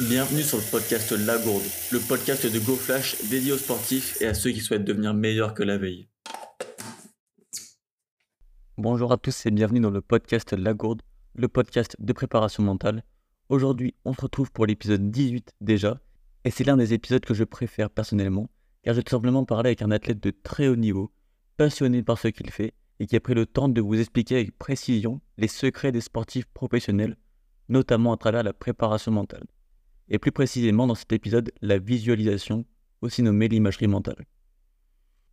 Bienvenue sur le podcast La Gourde, le podcast de GoFlash dédié aux sportifs et à ceux qui souhaitent devenir meilleurs que la veille. Bonjour à tous et bienvenue dans le podcast La Gourde, le podcast de préparation mentale. Aujourd'hui, on se retrouve pour l'épisode 18 déjà, et c'est l'un des épisodes que je préfère personnellement, car j'ai tout simplement parlé avec un athlète de très haut niveau, passionné par ce qu'il fait, et qui a pris le temps de vous expliquer avec précision les secrets des sportifs professionnels, notamment à travers la préparation mentale et plus précisément dans cet épisode la visualisation, aussi nommée l'imagerie mentale.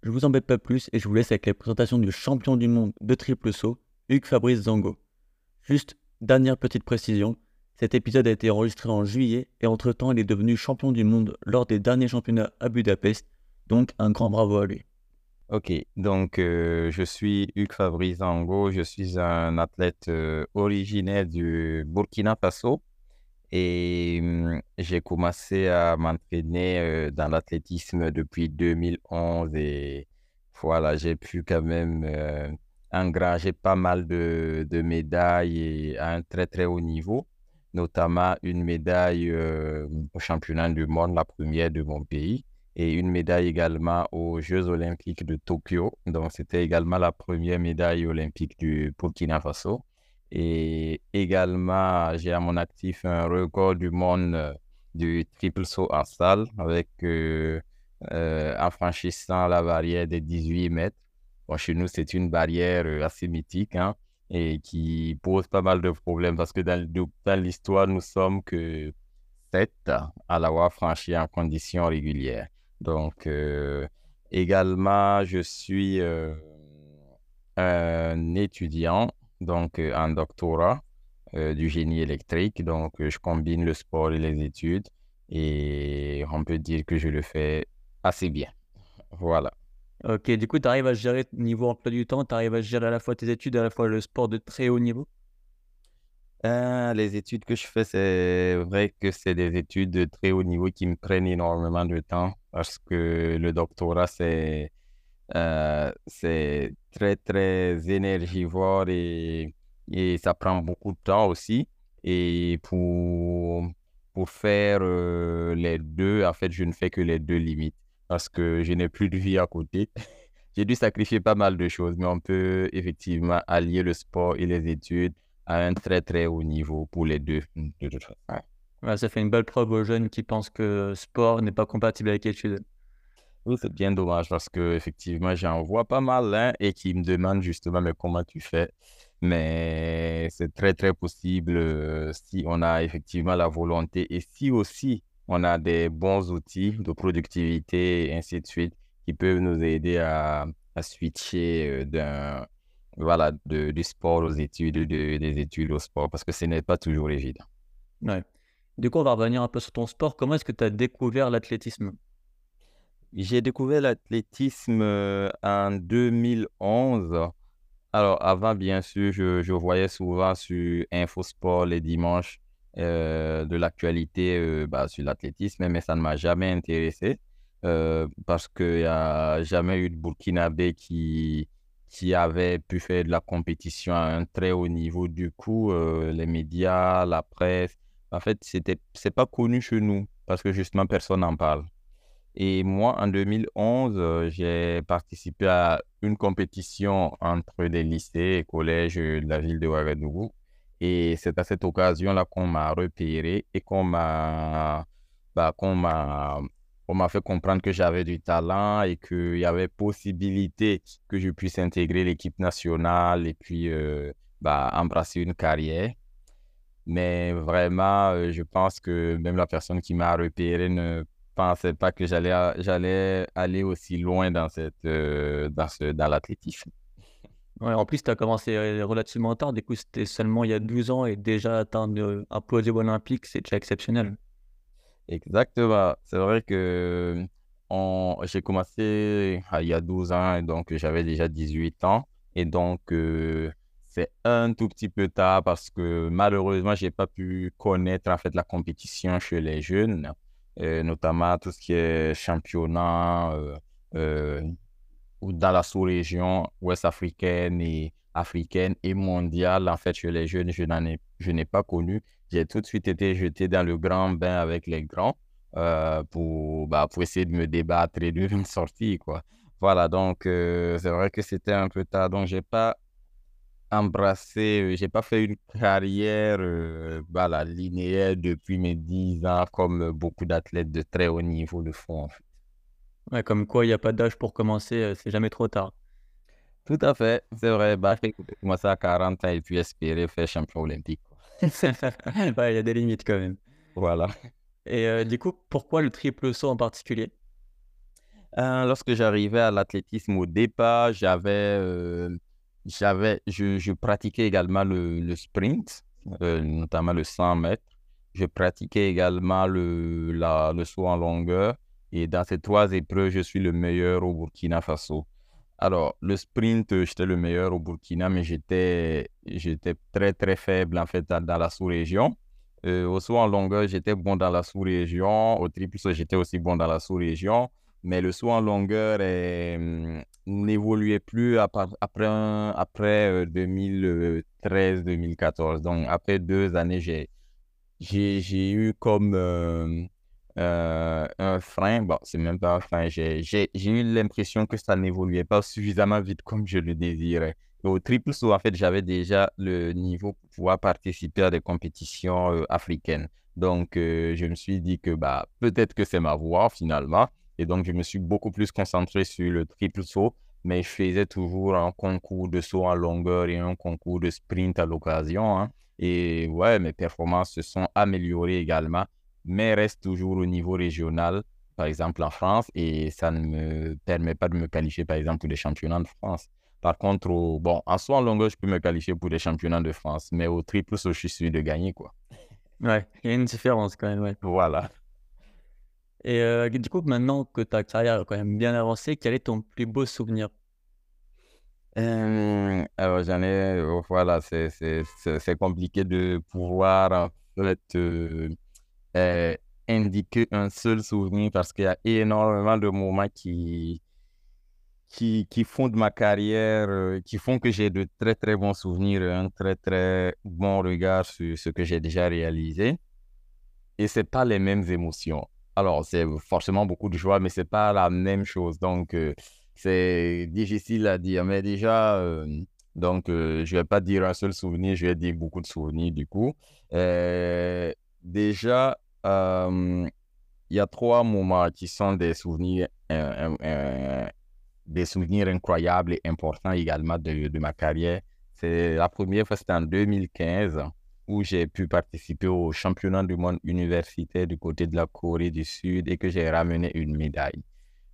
Je vous embête pas plus et je vous laisse avec la présentation du champion du monde de triple saut, Hugues Fabrice Zango. Juste, dernière petite précision, cet épisode a été enregistré en juillet et entre-temps il est devenu champion du monde lors des derniers championnats à Budapest, donc un grand bravo à lui. Ok, donc euh, je suis Hugues Fabrice Zango, je suis un athlète euh, originaire du Burkina Faso et mmh, j'ai commencé à m'entraîner dans l'athlétisme depuis 2011 et voilà, j'ai pu quand même engranger pas mal de, de, médailles à un très très haut niveau, notamment une médaille au championnat du monde, la première de mon pays, et une médaille également aux Jeux olympiques de Tokyo. Donc c'était également la première médaille olympique du Burkina Faso. Et également, j'ai à mon actif un record du monde euh, du triple saut en salle avec euh, euh, en franchissant la barrière des 18 mètres. Bon, chez nous, c'est une barrière assez mythique hein, et qui pose pas mal de problèmes parce que dans, dans l'histoire, nous sommes que 7 à l'avoir franchi en conditions régulières. Donc, également, je suis un étudiant donc euh, un doctorat euh, du génie électrique. Donc, euh, je combine le sport et les études et on peut dire que je le fais assez bien. Voilà. Ok, du coup, tu arrives à gérer niveau emploi du temps, tu arrives à gérer à la fois tes études et à la fois le sport de très haut niveau? Les études que je fais, c'est vrai que c'est des études de très haut niveau qui me prennent énormément de temps parce que le doctorat, c'est euh, c'est très, très énergivore et, et, ça prend beaucoup de temps aussi. Et pour, pour faire euh, les deux, en fait, je ne fais que les deux limites parce que je n'ai plus de vie à côté. J'ai dû sacrifier pas mal de choses, mais on peut effectivement allier le sport et les études à un très, très haut niveau pour les deux, ça fait une belle preuve aux jeunes qui pensent que sport n'est pas compatible avec études. C'est bien dommage parce que effectivement, j'en vois pas mal hein, et qui me demandent justement mais comment tu fais? Mais c'est très très possible euh, si on a effectivement la volonté et si aussi on a des bons outils de productivité et ainsi de suite qui peuvent nous aider à, à switcher euh, d'un voilà de, du sport aux études, de, des études au sport parce que ce n'est pas toujours évident. Ouais. Du coup, on va revenir un peu sur ton sport. Comment est-ce que tu as découvert l'athlétisme? J'ai découvert l'athlétisme euh, en 2011. Alors, avant, bien sûr, je, je voyais souvent sur Infosport les dimanches euh, de l'actualité euh, bah, sur l'athlétisme, mais ça ne m'a jamais intéressé parce qu'il n'y a jamais eu de Burkinabé qui, qui avait pu faire de la compétition à un très haut niveau. Du coup, les médias, la presse, en fait, ce n'est pas connu chez nous parce que justement, personne n'en parle. Et moi, en 2011, euh, j'ai participé à une compétition entre des lycées et collèges de la ville de Ouagadougou. Et c'est à cette occasion-là qu'on m'a repéré et qu'on m'a bah, qu'on m'a on fait comprendre que j'avais du talent et qu'il y avait possibilité que je puisse intégrer l'équipe nationale et puis euh, bah, embrasser une carrière. Mais vraiment, euh, je pense que même la personne qui m'a repéré ne pensais pas que j'allais, j'allais aller aussi loin dans, cette, euh, dans, ce, dans l'athlétisme. Ouais, en plus, tu as commencé relativement tard. Du coup, c'était seulement il y a 12 ans et déjà atteindre un podium olympique, c'est déjà exceptionnel. Exactement. C'est vrai que j'ai commencé ah, il y a 12 ans et donc j'avais déjà 18 ans. Et donc, euh, c'est un tout petit peu tard parce que malheureusement, je n'ai pas pu connaître en fait la compétition chez les jeunes notamment tout ce qui est championnat, euh, euh, dans la sous-région ouest africaine et africaine et mondiale, en fait, chez les jeunes, je n'en ai, je n'ai pas connu. J'ai tout de suite été jeté dans le grand bain avec les grands euh, pour, bah, pour essayer de me débattre et de me sortir, quoi. Voilà, donc c'est vrai que c'était un peu tard. Donc, j'ai pas embrassé, euh, j'ai pas fait une carrière bah, linéaire depuis mes 10 ans comme beaucoup d'athlètes de très haut niveau le font, en fait. Ouais, comme quoi, il n'y a pas d'âge pour commencer, c'est jamais trop tard. Tout à fait, c'est vrai. Bah, j'ai commencé à 40 ans et puis espérer faire champion olympique. il y a des limites quand même. Voilà. Et du coup, pourquoi le triple saut en particulier? Euh, Lorsque j'arrivais à l'athlétisme au départ, j'avais, j'avais, je, je, pratiquais également le, le sprint, notamment le 100 mètres. Je pratiquais également le, la, le saut en longueur. Et dans ces trois épreuves, je suis le meilleur au Burkina Faso. Alors, le sprint, euh, j'étais le meilleur au Burkina, mais j'étais, très, très faible en fait dans, la sous-région. Euh, au saut en longueur, j'étais bon dans la sous-région. Au triple j'étais aussi bon dans la sous-région. Mais le saut en longueur hum, n'évoluait plus après, après 2013-2014. Euh, Donc, après deux années, j'ai, j'ai, j'ai eu comme euh, un frein. Bon, c'est même pas un frein. J'ai eu l'impression que ça n'évoluait pas suffisamment vite comme je le désirais. au triple saut, en fait, j'avais déjà le niveau pour pouvoir participer à des compétitions euh, africaines. Donc, euh, je me suis dit que bah, peut-être que c'est ma voie finalement. Et donc, je me suis beaucoup plus concentré sur le triple saut, mais je faisais toujours un concours de saut en longueur et un concours de sprint à l'occasion. Hein. Et ouais, mes performances se sont améliorées également mais reste toujours au niveau régional, par exemple en France, et ça ne me permet pas de me qualifier, par exemple, pour les championnats de France. Par contre, bon, en soi, en longueur, je peux me qualifier pour les championnats de France, mais au triple, je suis sûr de gagner, quoi. Ouais, il y a une différence quand même, ouais. Voilà. Et euh, du coup, maintenant que ta carrière est quand même bien avancée, quel est ton plus beau souvenir? Euh, Alors, j'en ai, oh, voilà, c'est compliqué de pouvoir, en fait, euh, euh, indiquer un seul souvenir parce qu'il y a énormément de moments qui, qui, qui font de ma carrière, euh, qui font que j'ai de très très bons souvenirs, un très très bon regard sur ce que j'ai déjà réalisé. Et c'est pas les mêmes émotions. Alors, c'est forcément beaucoup de joie, mais c'est pas la même chose. Donc, euh, c'est difficile à dire. Mais déjà, donc, je vais pas dire un seul souvenir, je vais dire beaucoup de souvenirs du coup. Déjà, il y a trois moments qui sont des souvenirs, des souvenirs incroyables et importants également de, de ma carrière. C'est la première fois, c'était en 2015, où j'ai pu participer au championnat du monde universitaire du côté de la Corée du Sud et que j'ai ramené une médaille.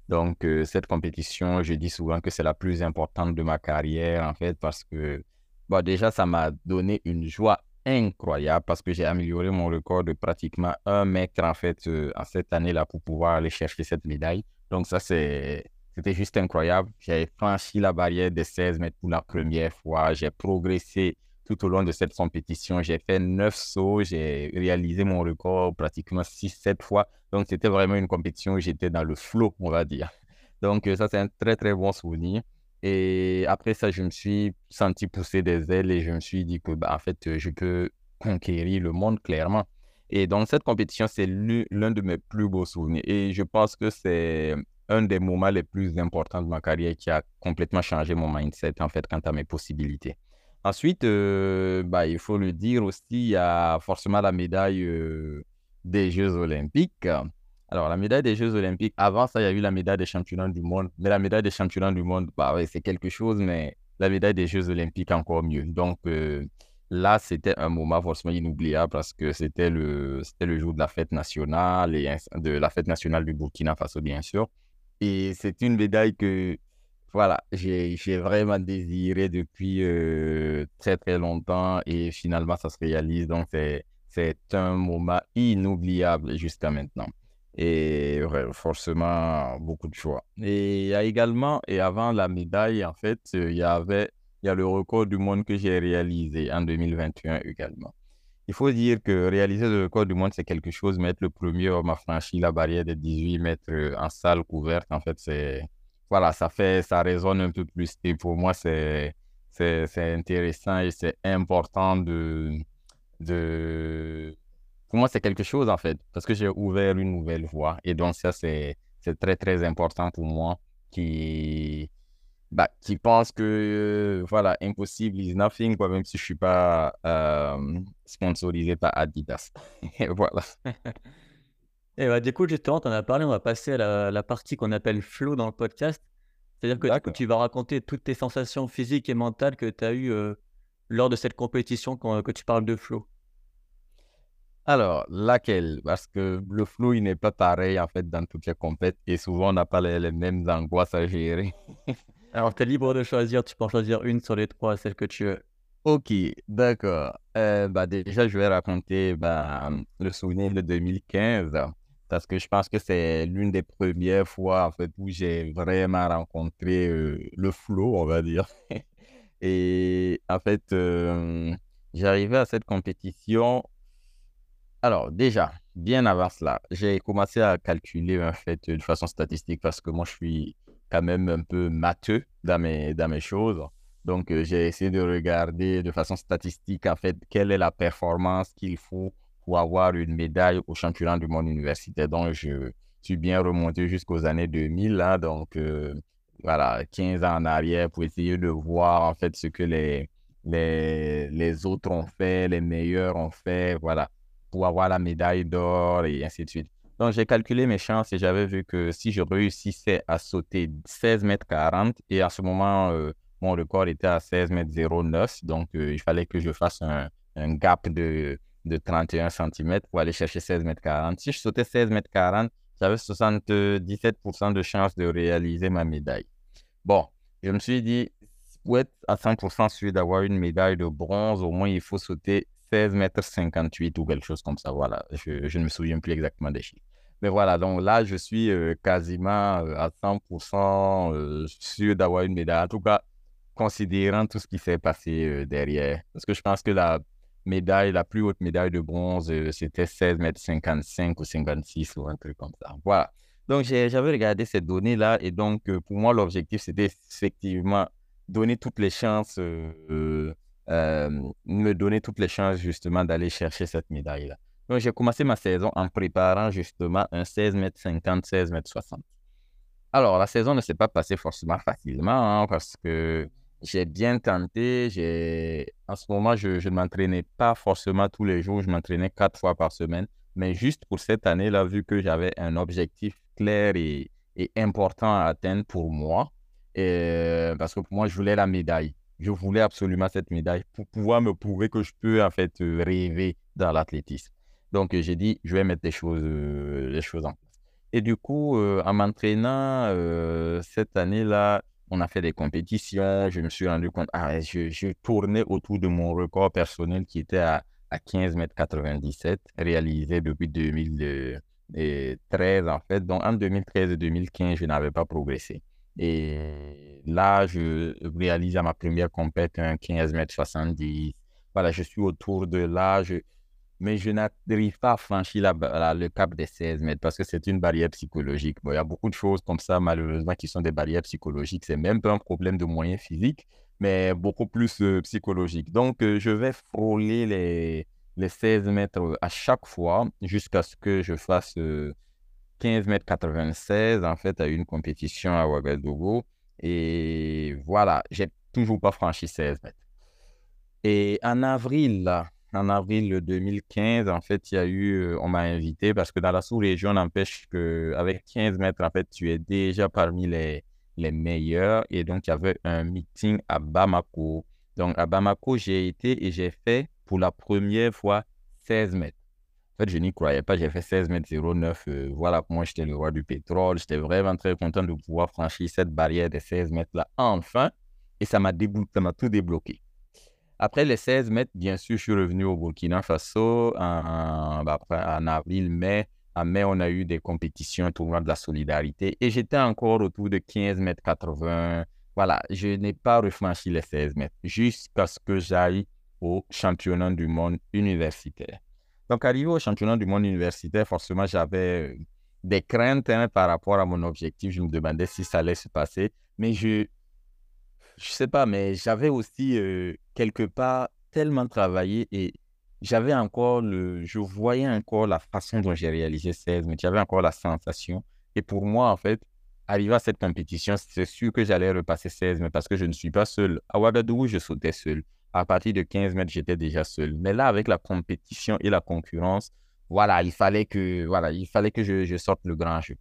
Donc, cette compétition, je dis souvent que c'est la plus importante de ma carrière, en fait, parce que, bon, déjà, ça m'a donné une joie incroyable parce que j'ai amélioré mon record de pratiquement un mètre en fait euh, en cette année-là pour pouvoir aller chercher cette médaille. Donc ça, c'était juste incroyable. J'ai franchi la barrière des 16 mètres pour la première fois. J'ai progressé tout au long de cette compétition. J'ai fait 9 sauts. J'ai réalisé mon record pratiquement 6-7 fois. Donc c'était vraiment une compétition où j'étais dans le flow, on va dire. Donc ça, c'est un très, très bon souvenir. Et après ça, je me suis senti pousser des ailes et je me suis dit que, bah, en fait, je peux conquérir le monde clairement. Et donc, cette compétition, c'est l'un de mes plus beaux souvenirs. Et je pense que c'est un des moments les plus importants de ma carrière qui a complètement changé mon mindset, en fait, quant à mes possibilités. Ensuite, euh, bah, il faut le dire aussi, il y a forcément la médaille euh, des Jeux olympiques. Alors, la médaille des Jeux Olympiques, avant ça, il y a eu la médaille des championnats du monde. Mais la médaille des championnats du monde, bah c'est quelque chose, mais la médaille des Jeux Olympiques, encore mieux. Donc, euh, là, c'était un moment forcément inoubliable parce que c'était le, c'était le jour de la fête nationale et de la fête nationale du Burkina Faso, bien sûr. Et c'est une médaille que, voilà, j'ai, vraiment désiré depuis euh, très, très longtemps et finalement, ça se réalise. Donc, c'est, un moment inoubliable jusqu'à maintenant et forcément beaucoup de choix. Et il y a également, et avant la médaille, en fait, il y avait y a le record du monde que j'ai réalisé en 2021 également. Il faut dire que réaliser le record du monde, c'est quelque chose, mais être le premier homme à franchir la barrière des 18 mètres en salle couverte, en fait, c'est voilà, ça fait, ça résonne un peu plus. Et pour moi, c'est, c'est, intéressant et c'est important de, de, pour moi, c'est quelque chose en fait, parce que j'ai ouvert une nouvelle voie. Et donc, ça, c'est, c'est très, très important pour moi qui, bah, qui pense que, voilà, impossible is nothing, quoi, même si je ne suis pas euh, sponsorisé par Adidas. voilà. Et bah, du coup, justement, tu en as parlé, on va passer à la, partie qu'on appelle flow dans le podcast. C'est-à-dire que tu vas raconter toutes tes sensations physiques et mentales que tu as eues euh, lors de cette compétition quand, que tu parles de flow. Alors, laquelle? Parce que le flow, il n'est pas pareil en fait dans toutes les compétitions et souvent on n'a pas les, mêmes angoisses à gérer. Alors, tu es libre de choisir, tu peux en choisir une sur les trois, celle que tu veux. Ok, d'accord. Euh, bah, déjà, je vais raconter bah, le souvenir de 2015 parce que je pense que c'est l'une des premières fois en fait où j'ai vraiment rencontré le flow, on va dire. Et en fait, j'arrivais à cette compétition. Alors déjà, bien avant cela, j'ai commencé à calculer en fait de façon statistique parce que moi je suis quand même un peu matheux dans mes, dans mes choses. Donc j'ai essayé de regarder de façon statistique en fait quelle est la performance qu'il faut pour avoir une médaille au championnat du monde universitaire. Donc, je suis bien remonté jusqu'aux années 2000, là, donc euh, voilà, 15 ans en arrière pour essayer de voir en fait ce que les, les, les autres ont fait, les meilleurs ont fait, voilà, pour avoir la médaille d'or et ainsi de suite. Donc, j'ai calculé mes chances et j'avais vu que si je réussissais à sauter 16 mètres 40, et à ce moment, euh, mon record était à 16 mètres 09, donc euh, il fallait que je fasse un, un gap de de 31 cm pour aller chercher 16 mètres 40. Si je sautais 16 mètres 40, j'avais 77% de chance de réaliser ma médaille. Bon, je me suis dit, pour être à 100% sûr d'avoir une médaille de bronze, au moins il faut sauter 16 mètres 58 ou quelque chose comme ça. Voilà, je, ne me souviens plus exactement des chiffres. Mais voilà, donc là, je suis euh, quasiment euh, à 100% euh, sûr d'avoir une médaille. En tout cas, considérant tout ce qui s'est passé derrière. Parce que je pense que la médaille, la plus haute médaille de bronze, euh, c'était 16 mètres 55 ou 56 ou un truc comme ça. Voilà. Donc, j'avais regardé ces données-là et donc, euh, pour moi, l'objectif, c'était effectivement donner toutes les chances, euh, me donner toutes les chances justement d'aller chercher cette médaille-là. Donc, j'ai commencé ma saison en préparant justement un 16 mètres 50, 16 mètres 60. Alors, la saison ne s'est pas passée forcément facilement hein, parce que j'ai bien tenté. En ce moment, je, ne m'entraînais pas forcément tous les jours. Je m'entraînais quatre fois par semaine. Mais juste pour cette année-là, vu que j'avais un objectif clair et, important à atteindre pour moi, parce que pour moi, je voulais la médaille. Je voulais absolument cette médaille pour pouvoir me prouver que je peux en fait rêver dans l'athlétisme. Donc, j'ai dit, je vais mettre les choses, les choses en place. Et du coup, euh, en m'entraînant euh, cette année-là, on a fait des compétitions, je me suis rendu compte, ah, je, je, tournais autour de mon record personnel qui était à, à 15 mètres 97, réalisé depuis 2013 en fait. Donc en 2013 et 2015, je n'avais pas progressé. Et là, je réalise à ma première compétition un 15 mètres 70. Voilà, je suis autour de là mais je n'arrive pas à franchir le cap des 16 mètres parce que c'est une barrière psychologique. Bon, il y a beaucoup de choses comme ça, malheureusement, qui sont des barrières psychologiques. C'est même pas un problème de moyens physiques, mais beaucoup plus euh, psychologique. Donc, euh, je vais frôler les, les 16 mètres à chaque fois jusqu'à ce que je fasse 15 euh, mètres 96, en fait, à une compétition à Ouagadougou. Et voilà, j'ai toujours pas franchi 16 mètres. Et en avril, là, en avril 2015, en fait, il y a eu, euh, on m'a invité parce que dans la sous-région, n'empêche qu'avec 15 mètres, en fait, tu es déjà parmi les, meilleurs. Et donc, il y avait un meeting à Bamako. Donc, à Bamako, j'ai été et j'ai fait pour la première fois 16 mètres. En fait, je n'y croyais pas. J'ai fait 16 mètres 09. Euh, voilà, moi, j'étais le roi du pétrole. J'étais vraiment très content de pouvoir franchir cette barrière des 16 mètres-là enfin. Et ça m'a tout débloqué. Après les 16 mètres, bien sûr, je suis revenu au Burkina Faso en, bah, en, avril, mai. En mai, on a eu des compétitions, tournoi de la solidarité et j'étais encore autour de 15 mètres 80. Voilà, je n'ai pas refranchi les 16 mètres jusqu'à ce que j'aille au championnat du monde universitaire. Donc, arrivé au championnat du monde universitaire, forcément, j'avais des craintes hein, par rapport à mon objectif. Je me demandais si ça allait se passer. Mais je, je sais pas, mais j'avais aussi euh, quelque part tellement travaillé et j'avais encore le, je voyais encore la façon dont j'ai réalisé 16, mais j'avais encore la sensation. Et pour moi, en fait, arriver à cette compétition, c'est sûr que j'allais repasser 16, mais parce que je ne suis pas seul. À Ouagadougou, je sautais seul. À partir de 15 mètres, j'étais déjà seul. Mais là, avec la compétition et la concurrence, voilà, il fallait que, voilà, il fallait que je, je sorte le grand jeu.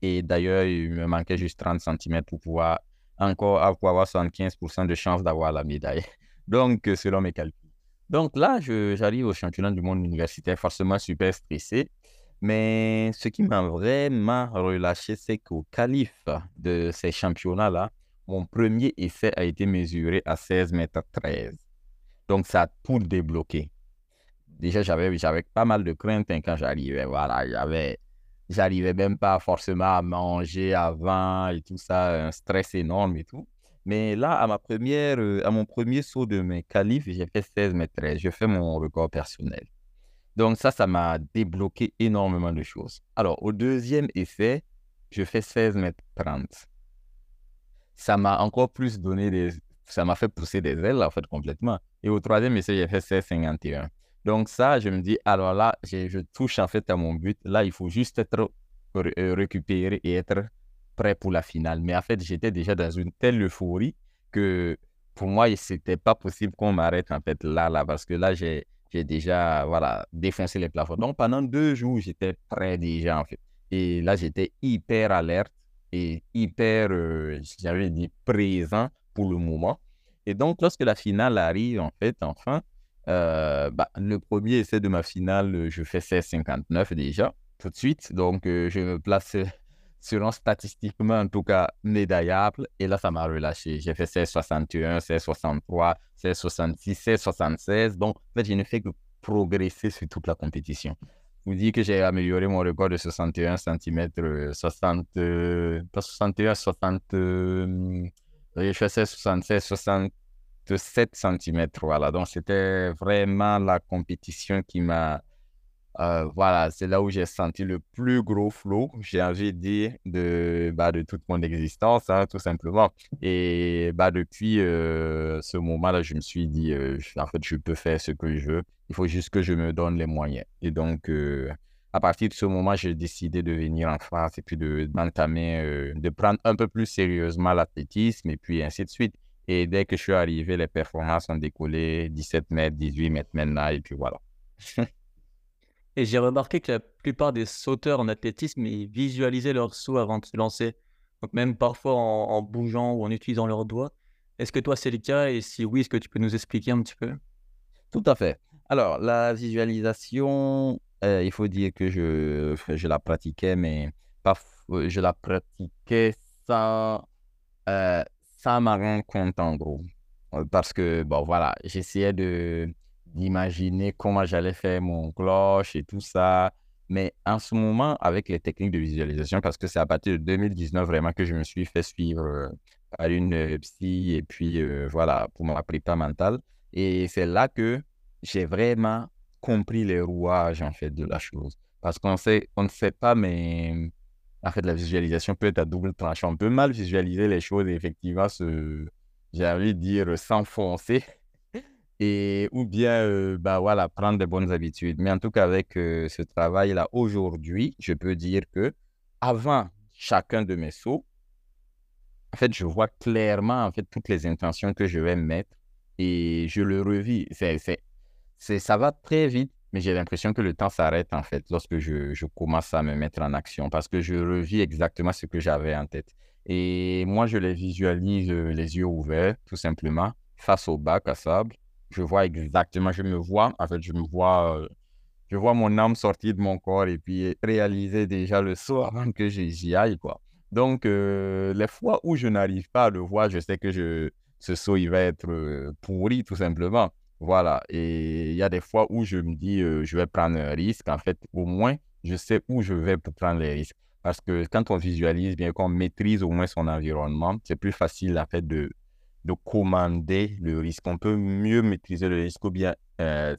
Et d'ailleurs, il me manquait juste 30 cm pour pouvoir encore avoir 75% de chance d'avoir la médaille. Donc, selon mes calculs. Donc là, j'arrive au championnat du monde universitaire, forcément super stressé. Mais ce qui m'a vraiment relâché, c'est qu'au calife de ces championnats-là, mon premier essai a été mesuré à 16 mètres 13. Donc, ça a tout débloqué. Déjà, j'avais pas mal de craintes hein, quand j'arrivais. Voilà, j'avais, j'arrivais même pas forcément à manger avant et tout ça, un stress énorme et tout. Mais là, à ma première, euh, à mon premier saut de mes qualifs, j'ai fait 16 mètres 13. Je fais mon record personnel. Donc ça, ça m'a débloqué énormément de choses. Alors, au deuxième essai, je fais 16 mètres 30. Ça m'a encore plus donné des... Ça m'a fait pousser des ailes, en fait, complètement. Et au troisième essai, j'ai fait 16,51. Donc ça, je me dis, alors là, je, touche en fait à mon but. Là, il faut juste être euh, récupéré et être prêt pour la finale. Mais en fait, j'étais déjà dans une telle euphorie que pour moi, ce n'était pas possible qu'on m'arrête en fait là, là, parce que là, j'ai déjà voilà, défoncé les plafonds. Donc pendant deux jours, j'étais prêt déjà en fait. Et là, j'étais hyper alerte et hyper, euh, j'avais dit, présent pour le moment. Et donc, lorsque la finale arrive, en fait, enfin, euh, bah, le premier essai de ma finale, je fais 16,59 déjà, tout de suite. Donc, euh, je me place selon statistiquement, en tout cas, médaillable. Et là, ça m'a relâché. J'ai fait 16,61, 16,63, 16,66, 16,76. Donc, en fait, je ne fais que progresser sur toute la compétition. Vous dites que j'ai amélioré mon record de 61 cm, 60, pas 61, 60, euh, je fais 76, 60, 7 cm. Voilà, donc c'était vraiment la compétition qui m'a. Euh, voilà, c'est là où j'ai senti le plus gros flow, j'ai envie de dire, de, bah, de toute mon existence, hein, tout simplement. Et bah, depuis euh, ce moment-là, je me suis dit, euh, en fait, je peux faire ce que je veux. Il faut juste que je me donne les moyens. Et donc, à partir de ce moment, j'ai décidé de venir en France et puis de, d'entamer, de prendre un peu plus sérieusement l'athlétisme et puis ainsi de suite. Et dès que je suis arrivé, les performances ont décollé 17 mètres, 18 mètres maintenant, et puis voilà. et j'ai remarqué que la plupart des sauteurs en athlétisme, ils visualisaient leur saut avant de se lancer. Donc même parfois en, bougeant ou en utilisant leurs doigts. Est-ce que toi c'est le cas? Et si oui, est-ce que tu peux nous expliquer un petit peu? Tout à fait. Alors, la visualisation, euh, il faut dire que je, je la pratiquais, mais pas, euh, je la pratiquais sans, euh, ça m'a rendu compte en gros. Euh, parce que, bon, voilà, j'essayais de d'imaginer comment j'allais faire mon cloche et tout ça. Mais en ce moment, avec les techniques de visualisation, parce que c'est à partir de 2019 vraiment que je me suis fait suivre euh, par une euh, psy et puis voilà, pour ma prépa mentale. Et c'est là que j'ai vraiment compris les rouages en fait de la chose. Parce qu'on sait, on ne sait pas, mais en fait, la visualisation peut être à double tranchant. On peut mal visualiser les choses et effectivement se, j'ai envie de dire, s'enfoncer. Et, ou bien, euh, bah voilà, prendre de bonnes habitudes. Mais en tout cas, avec euh, ce travail-là, aujourd'hui, je peux dire que avant chacun de mes sauts, en fait, je vois clairement, en fait, toutes les intentions que je vais mettre et je le revis. C'est, c'est, ça va très vite mais j'ai l'impression que le temps s'arrête en fait lorsque je, commence à me mettre en action parce que je revis exactement ce que j'avais en tête. Et moi, je les visualise euh, les yeux ouverts, tout simplement, face au bac à sable. Je vois exactement, je me vois, en fait, je me vois, euh, je vois mon âme sortir de mon corps et puis réaliser déjà le saut avant que j'y aille, quoi. Donc, euh, les fois où je n'arrive pas à le voir, je sais que ce saut, il va être pourri, tout simplement. Voilà. Et il y a des fois où je me dis, je vais prendre un risque. En fait, au moins, je sais où je vais pour prendre les risques. Parce que quand on visualise bien, qu'on maîtrise au moins son environnement, c'est plus facile, en fait, de, de commander le risque. On peut mieux maîtriser le risque ou bien, euh,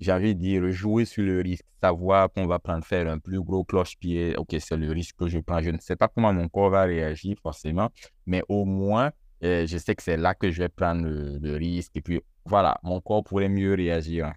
j'ai envie de dire, jouer sur le risque, savoir qu'on va prendre faire un plus gros cloche-pied. Ok, c'est le risque que je prends. Je ne sais pas comment mon corps va réagir forcément, mais au moins, je sais que c'est là que je vais prendre le, risque. Et puis, voilà, mon corps pourrait mieux réagir.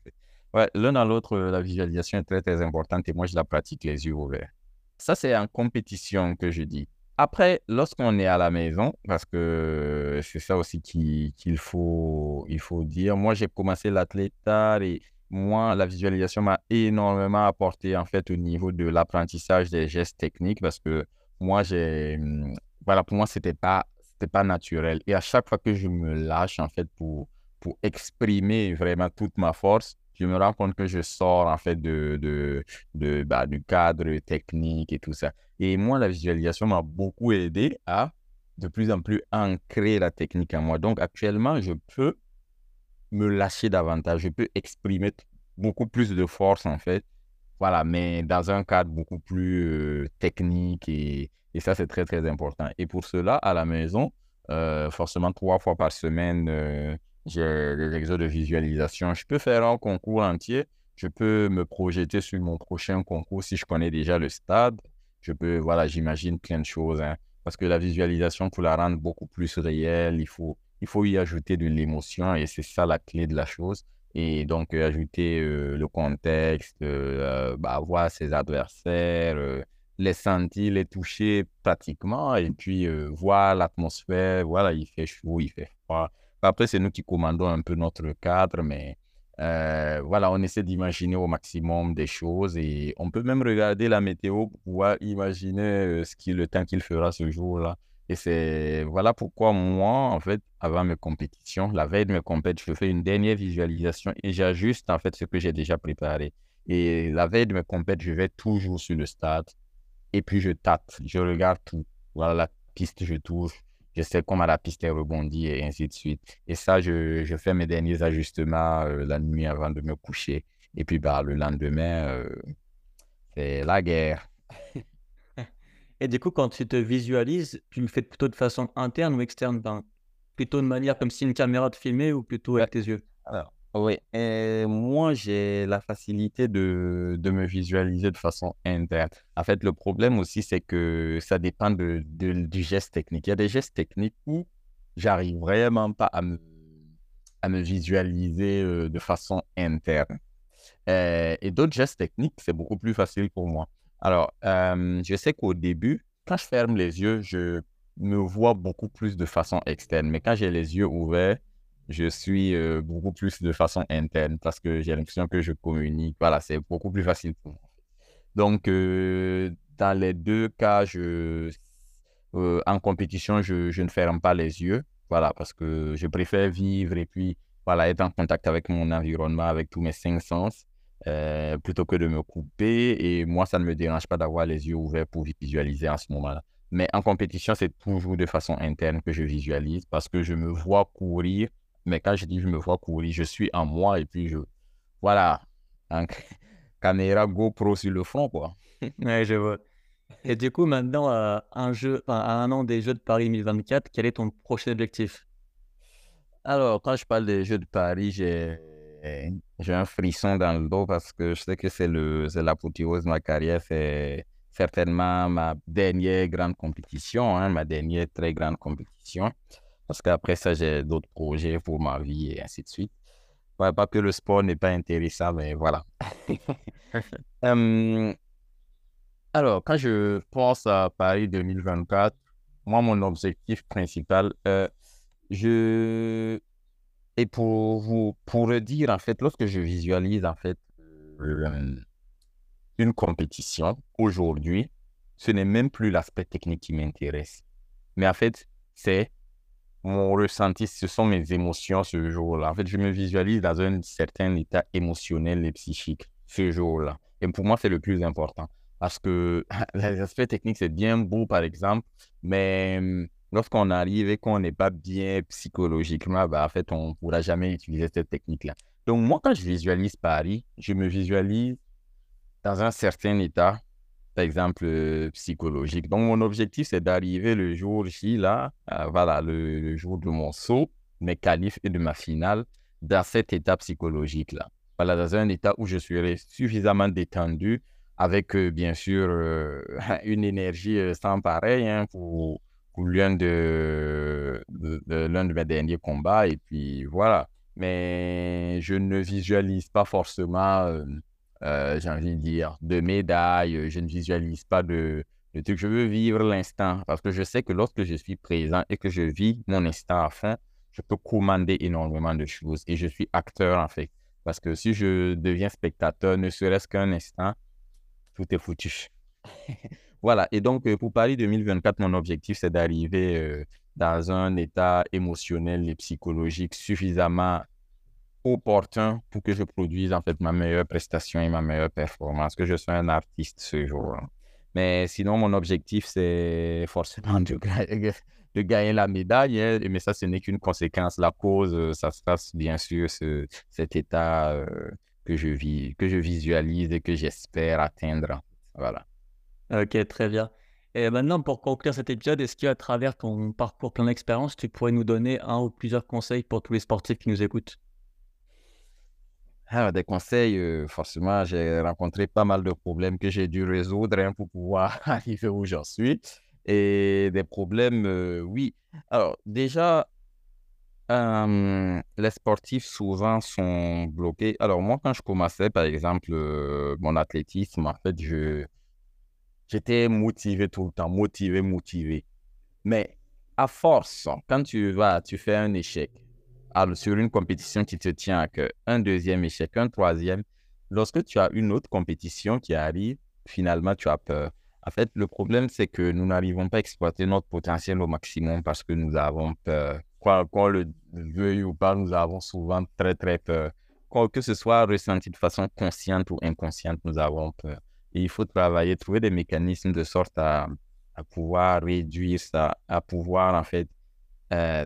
Ouais, L'un dans l'autre, la visualisation est très, très importante et moi, je la pratique les yeux ouverts. Ça, c'est en compétition que je dis. Après, lorsqu'on est à la maison, parce que c'est ça aussi qu'il faut, il faut dire, moi j'ai commencé l'athlète et moi, la visualisation m'a énormément apporté en fait au niveau de l'apprentissage des gestes techniques parce que moi, j'ai, hum, voilà, pour moi, c'était pas, pas naturel. Et à chaque fois que je me lâche en fait pour, pour exprimer vraiment toute ma force, je me rends compte que je sors en fait de, de, de bah, du cadre technique et tout ça. Et moi, la visualisation m'a beaucoup aidé à de plus en plus ancrer la technique en moi. Donc actuellement, je peux me lâcher davantage, je peux exprimer beaucoup plus de force en fait. Voilà, mais dans un cadre beaucoup plus euh, technique et, et ça, c'est très, très important. Et pour cela, à la maison, euh, forcément, trois fois par semaine, euh, j'ai des exos de visualisation. Je peux faire un concours entier. Je peux me projeter sur mon prochain concours si je connais déjà le stade. Je peux, voilà, j'imagine plein de choses. Hein. parce que la visualisation, pour la rendre beaucoup plus réelle, il faut, il faut y ajouter de l'émotion et c'est ça la clé de la chose. Et donc, euh, ajouter euh, le contexte, euh, bah, voir ses adversaires, les sentir, les toucher pratiquement et puis voir l'atmosphère. Voilà, il fait chaud, il fait froid. Après, c'est nous qui commandons un peu notre cadre, mais euh, voilà, on essaie d'imaginer au maximum des choses et on peut même regarder la météo pour imaginer euh, ce qui, le temps qu'il fera ce jour-là. Et c'est voilà pourquoi moi, en fait, avant mes compétitions, la veille de mes compétitions, je fais une dernière visualisation et j'ajuste en fait ce que j'ai déjà préparé. Et la veille de mes compétitions, je vais toujours sur le stade et puis je tâte, je regarde tout. Voilà, la piste, je touche, je sais comment la piste est rebondie et ainsi de suite. Et ça, je, je fais mes derniers ajustements euh, la nuit avant de me coucher. Et puis, bah, le lendemain, euh, c'est la guerre. et du coup, quand tu te visualises, tu le fais plutôt de façon interne ou externe? Ben, Plutôt de manière comme si une caméra te filmait ou plutôt avec tes yeux? Alors, oui, moi j'ai la facilité de, de, me visualiser de façon interne. En fait, le problème aussi, c'est que ça dépend de, du geste technique. Il y a des gestes techniques où j'arrive vraiment pas à me, à me visualiser euh, de façon interne. Euh, et d'autres gestes techniques, c'est beaucoup plus facile pour moi. Alors, euh, je sais qu'au début, quand je ferme les yeux, je me vois beaucoup plus de façon externe. Mais quand j'ai les yeux ouverts, je suis euh, beaucoup plus de façon interne parce que j'ai l'impression que je communique. Voilà, c'est beaucoup plus facile pour moi. Donc, euh, dans les deux cas, je, euh, en compétition, je, je, ne ferme pas les yeux. Voilà, parce que je préfère vivre et puis voilà, être en contact avec mon environnement, avec tous mes cinq sens, plutôt que de me couper. Et moi, ça ne me dérange pas d'avoir les yeux ouverts pour visualiser en ce moment-là. Mais en compétition, c'est toujours de façon interne que je visualise parce que je me vois courir mais quand je dis je me vois courir, je suis en moi et puis je. Voilà. Un caméra GoPro sur le front, quoi. ouais, je vois. Et du coup, maintenant, à un, jeu, à un an des Jeux de Paris 2024, quel est ton prochain objectif? Alors, quand je parle des Jeux de Paris, j'ai j'ai un frisson dans le dos parce que je sais que c'est l'apothéose de ma carrière. C'est certainement ma dernière grande compétition, hein, ma dernière très grande compétition. Parce qu'après ça, j'ai d'autres projets pour ma vie et ainsi de suite. pas que le sport n'est pas intéressant, mais voilà. alors, quand je pense à Paris 2024, moi, mon objectif principal, euh, je... Et pour vous, pour le dire, en fait, lorsque je visualise, en fait, euh, une compétition aujourd'hui, ce n'est même plus l'aspect technique qui m'intéresse. Mais en fait, c'est mon ressenti, ce sont mes émotions ce jour-là. En fait, je me visualise dans un certain état émotionnel et psychique ce jour-là. Et pour moi, c'est le plus important. Parce que les aspects techniques, c'est bien beau, par exemple, mais hum, lorsqu'on arrive et qu'on n'est pas bien psychologiquement, bah, en fait, on ne pourra jamais utiliser cette technique-là. Donc, moi, quand je visualise Paris, je me visualise dans un certain état exemple, euh, psychologique. Donc, mon objectif, c'est d'arriver le jour J, là, euh, voilà, le, jour de mon saut, mes qualifs et de ma finale, dans cet état psychologique-là. voilà, dans un état où je serai suffisamment détendu avec, bien sûr, une énergie sans pareil hein, pour, l'un de, de, de mes derniers combats. Et puis voilà. Mais je ne visualise pas forcément, j'ai envie de dire, de médailles. Je ne visualise pas de, de trucs. Je veux vivre l'instant parce que je sais que lorsque je suis présent et que je vis mon instant à fond, je peux commander énormément de choses et je suis acteur en fait. Parce que si je deviens spectateur, ne serait-ce qu'un instant, tout est foutu. voilà. Et donc, euh, pour Paris 2024, mon objectif, c'est d'arriver euh, dans un état émotionnel et psychologique suffisamment opportun pour que je produise en fait ma meilleure prestation et ma meilleure performance, que je sois un artiste ce jour. Mais sinon, mon objectif, c'est forcément de, de gagner la médaille, hein, mais ça, ce n'est qu'une conséquence. La cause, euh, ça se passe bien sûr ce, cet état euh, que je vis, que je visualise et que j'espère atteindre. Voilà. Ok, très bien. Et maintenant, pour conclure cet épisode, est-ce qu'à travers ton parcours plein d'expérience, tu pourrais nous donner un ou plusieurs conseils pour tous les sportifs qui nous écoutent? Ah, des conseils, euh, forcément, j'ai rencontré pas mal de problèmes que j'ai dû résoudre hein, pour pouvoir arriver où j'en suis. Et des problèmes, euh, oui. Alors, déjà, les sportifs souvent sont bloqués. Alors, moi, quand je commençais, par exemple, euh, mon athlétisme, en fait, je, j'étais motivé tout le temps, motivé, motivé. Mais à force, quand tu vas, tu fais un échec sur une compétition qui te tient à cœur, un deuxième échec, un troisième, lorsque tu as une autre compétition qui arrive, finalement, tu as peur. En fait, le problème, c'est que nous n'arrivons pas à exploiter notre potentiel au maximum parce que nous avons peur. Qu'on le veuille ou pas, nous avons souvent très, très peur. Que ce soit ressenti de façon consciente ou inconsciente, nous avons peur. Et il faut travailler, trouver des mécanismes de sorte à, à pouvoir réduire ça, à pouvoir, en fait, euh,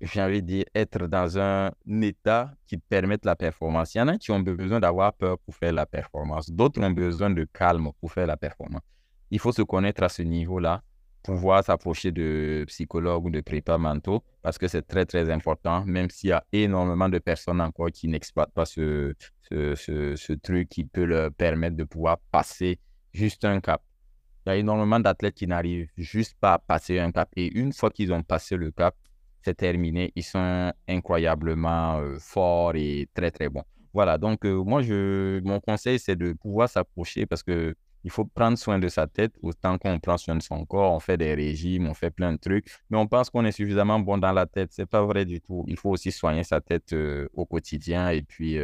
j'ai envie de dire, être dans un état qui permette la performance. Il y en a qui ont besoin d'avoir peur pour faire la performance. D'autres ont besoin de calme pour faire la performance il faut se connaître à ce niveau-là, pouvoir s'approcher de psychologues ou de prépa mentaux, parce que c'est très, très important, même s'il y a énormément de personnes encore qui n'exploitent pas ce, ce, truc qui peut leur permettre de pouvoir passer juste un cap. Il y a énormément d'athlètes qui n'arrivent juste pas à passer un cap. Et une fois qu'ils ont passé le cap, c'est terminé. Ils sont incroyablement euh, forts et très, très bons. Voilà, donc euh, moi, je, mon conseil, c'est de pouvoir s'approcher parce que il faut prendre soin de sa tête autant qu'on prend soin de son corps. On fait des régimes, on fait plein de trucs, mais on pense qu'on est suffisamment bon dans la tête. C'est pas vrai du tout. Il faut aussi soigner sa tête euh, au quotidien et puis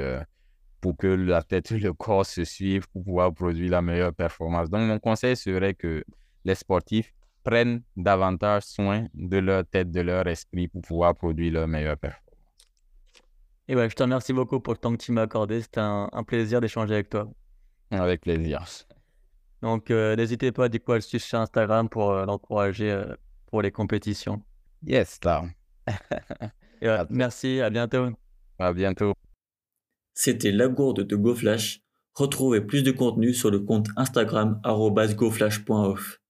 pour que la tête le corps se suivent pour pouvoir produire la meilleure performance. Donc, mon conseil serait que les sportifs prennent davantage soin de leur tête, de leur esprit pour pouvoir produire leur meilleure performance. Et ouais, je te remercie beaucoup pour le temps que tu m'as accordé. C'était un, un plaisir d'échanger avec toi. Avec plaisir. Donc, euh, n'hésitez pas du coup à le suivre sur Instagram pour euh, l'encourager euh, pour les compétitions. Yes, là. merci, à bientôt. À bientôt. C'était la gourde de GoFlash. Retrouvez plus de contenu sur le compte Instagram goflash.off.